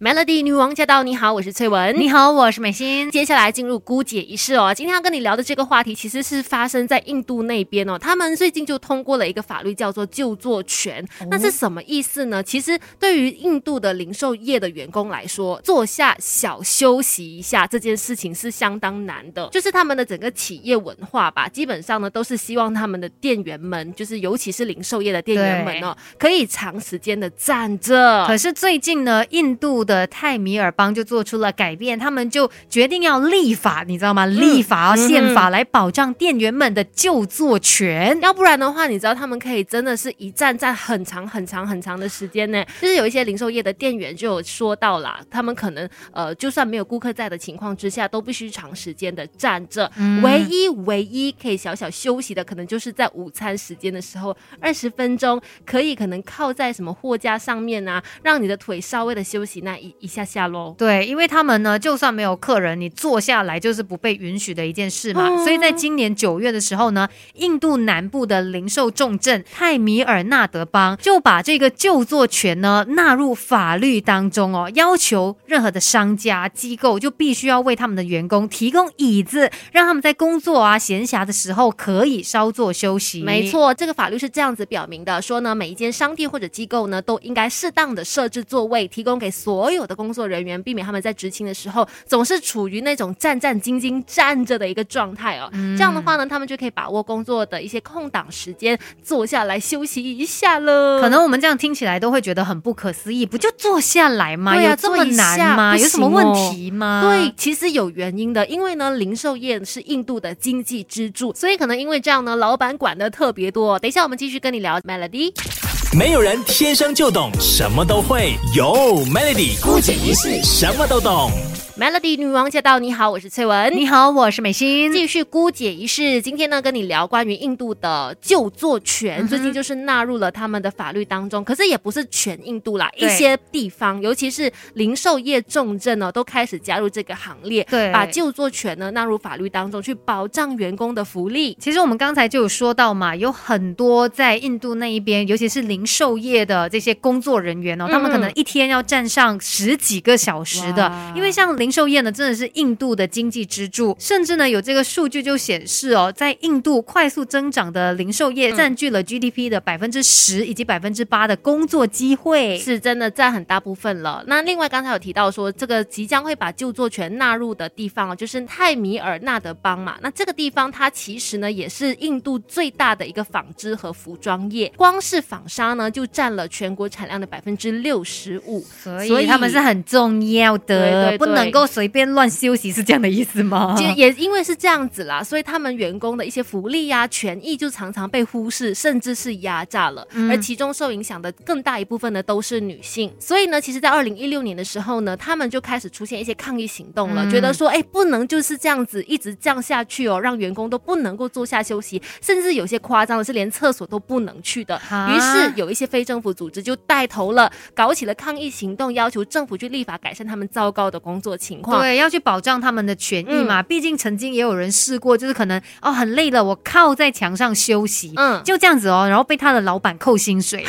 Melody 女王驾到！你好，我是翠文。你好，我是美心。接下来进入姑姐仪式哦。今天要跟你聊的这个话题，其实是发生在印度那边哦。他们最近就通过了一个法律，叫做就坐权。那是什么意思呢？其实对于印度的零售业的员工来说，坐下小休息一下这件事情是相当难的。就是他们的整个企业文化吧，基本上呢都是希望他们的店员们，就是尤其是零售业的店员们哦，可以长时间的站着。可是最近呢，印度的泰米尔邦就做出了改变，他们就决定要立法，你知道吗？立法要宪法来保障店员们的就坐权，要不然的话，你知道他们可以真的是一站站很长很长很长的时间呢。就是有一些零售业的店员就有说到啦，他们可能呃，就算没有顾客在的情况之下，都必须长时间的站着，唯一唯一可以小小休息的，可能就是在午餐时间的时候，二十分钟可以可能靠在什么货架上面啊，让你的腿稍微的休息那。一一下下喽，对，因为他们呢，就算没有客人，你坐下来就是不被允许的一件事嘛。所以在今年九月的时候呢，印度南部的零售重镇泰米尔纳德邦就把这个就坐权呢纳入法律当中哦，要求任何的商家机构就必须要为他们的员工提供椅子，让他们在工作啊闲暇的时候可以稍作休息。没错，这个法律是这样子表明的，说呢，每一间商店或者机构呢都应该适当的设置座位，提供给所所有的工作人员避免他们在执勤的时候总是处于那种战战兢兢站着的一个状态哦。这样的话呢，他们就可以把握工作的一些空档时间，坐下来休息一下了。可能我们这样听起来都会觉得很不可思议，不就坐下来吗？对呀这么难吗？有什么问题吗？对，其实有原因的，因为呢，零售业是印度的经济支柱，所以可能因为这样呢，老板管的特别多。等一下我们继续跟你聊 Melody。没有人天生就懂什么都会，有 Melody 孤姐一世什么都懂。Melody 女王驾到！你好，我是翠文。你好，我是美心。继续姑姐仪式，今天呢跟你聊关于印度的就座权，最近就是纳入了他们的法律当中。可是也不是全印度啦，一些地方，尤其是零售业重镇呢，都开始加入这个行列，对，把就座权呢纳入法律当中，去保障员工的福利。其实我们刚才就有说到嘛，有很多在印度那一边，尤其是零售业的这些工作人员哦，他们可能一天要站上十几个小时的，因为像零。零售业呢，真的是印度的经济支柱，甚至呢有这个数据就显示哦，在印度快速增长的零售业占据了 GDP 的百分之十以及百分之八的工作机会，是真的占很大部分了。那另外刚才有提到说，这个即将会把就作权纳入的地方哦，就是泰米尔纳德邦嘛。那这个地方它其实呢也是印度最大的一个纺织和服装业，光是纺纱呢就占了全国产量的百分之六十五，所以他们是很重要的，不能够。随便乱休息是这样的意思吗？也也因为是这样子啦，所以他们员工的一些福利呀、权益就常常被忽视，甚至是压榨了。而其中受影响的更大一部分呢，都是女性。所以呢，其实，在二零一六年的时候呢，他们就开始出现一些抗议行动了，觉得说，哎，不能就是这样子一直降下去哦，让员工都不能够坐下休息，甚至有些夸张的是连厕所都不能去的。于是有一些非政府组织就带头了，搞起了抗议行动，要求政府去立法改善他们糟糕的工作。情况对，要去保障他们的权益嘛。毕竟曾经也有人试过，就是可能哦很累了，我靠在墙上休息，嗯，就这样子哦，然后被他的老板扣薪水。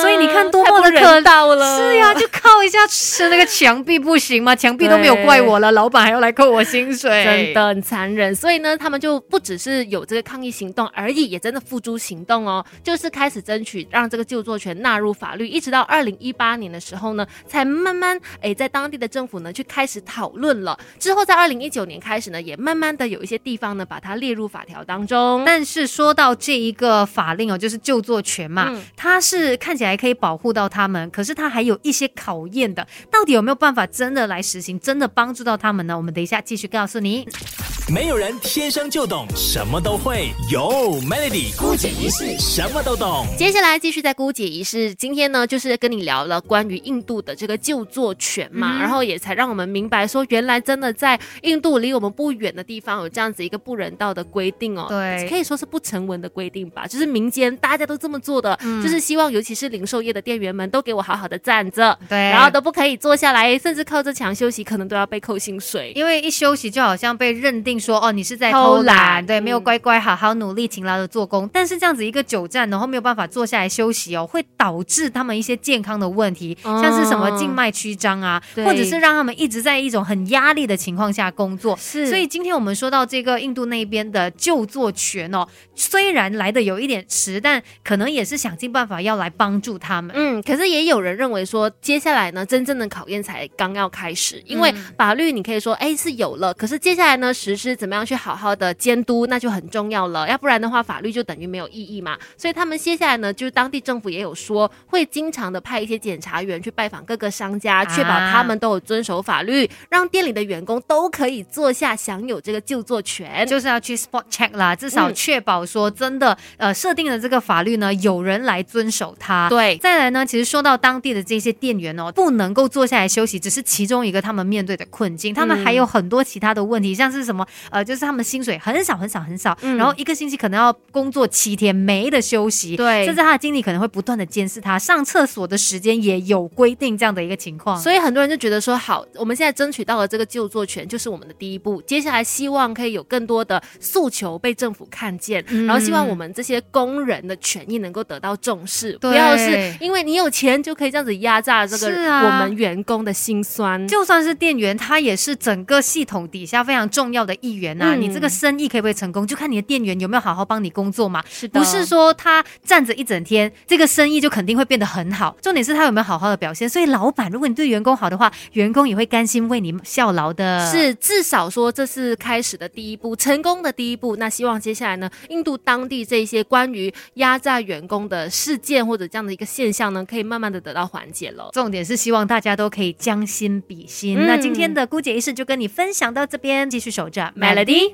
所以你看多么的可到了，是呀，就靠一下吃那个墙壁不行吗？墙壁都没有怪我了，老板还要来扣我薪水，真的很残忍。所以呢，他们就不只是有这个抗议行动而已，也真的付诸行动哦，就是开始争取让这个就坐权纳入法律。一直到二零一八年的时候呢，才慢慢哎在当地的政府呢去开始讨。论了之后，在二零一九年开始呢，也慢慢的有一些地方呢把它列入法条当中。但是说到这一个法令哦，就是就作权嘛，它是看起来可以保护到他们，可是它还有一些考验的，到底有没有办法真的来实行，真的帮助到他们呢？我们等一下继续告诉你。没有人天生就懂什么都会，有 Melody 姑姐仪式什么都懂。接下来继续在姑姐仪式，今天呢就是跟你聊了关于印度的这个就坐权嘛，然后也才让我们明白说，原来真的在印度离我们不远的地方有这样子一个不人道的规定哦。对，可以说是不成文的规定吧，就是民间大家都这么做的，就是希望尤其是零售业的店员们都给我好好的站着，对，然后都不可以坐下来，甚至靠着墙休息，可能都要被扣薪水，因为一休息就好像被认定。说哦，你是在偷偷懒，对，没有嗯乖乖好好努力勤劳的做工。但是这样子一个久站，然后没有办法坐下来休息哦，会导致他们一些健康的问题，哦像是什么静脉曲张啊，或者是让他们一直在一种很压力的情况下工作。是所以今天我们说到这个印度那边的就坐权哦，虽然来的有一点迟，但可能也是想尽办法要来帮助他们。嗯，可是也有人认为说，接下来呢，真正的考验才刚要开始，因为嗯法律你可以说，哎，是有了，可是接下来呢，实施怎么样去好好的监督，那就很重要了，要不然的话，法律就等于没有意义嘛。所以他们接下来呢，就是当地政府也有说，会经常的派一些检查员去拜访各个商家，确保他们都有遵守法律，让店里的员工都可以坐下享有这个就坐权。就是要去 spot check 啦，至少嗯确保说真的，呃，设定的这个法律呢，有人来遵守它。对再来呢，其实说到当地的这些店员哦，不能够坐下来休息，只是其中一个他们面对的困境，他们还有很多其他的问题，像是什么呃，就是他们薪水很少很少很少，嗯然后一个星期可能要工作七天，没得休息，对甚至他的经理可能会不断的监视他，上厕所的时间也有规定这样的一个情况。所以很多人就觉得说，好，我们现在争取到了这个就坐权，就是我们的第一步。接下来希望可以有更多的诉求被政府看见，嗯然后希望我们这些工人的权益能够得到重视，不要是因为你有钱就可以这样子压榨这个我们员工的心酸。就算是店员，他也是整个系统底下非常重要的一员呐、嗯你这个生意可不可以成功，就看你的店员有没有好好帮你工作嘛。是的，不是说他站着一整天，这个生意就肯定会变得很好。重点是他有没有好好的表现。所以老板，如果你对员工好的话，员工也会甘心为你效劳的。是至少说这是开始的第一步，成功的第一步。那希望接下来呢，印度当地这些关于压榨员工的事件或者这样的一个现象呢，可以慢慢的得到缓解了。重点是希望大家都可以将心比心。嗯那今天的姑姐仪式就跟你分享到这边，继续守着 Melody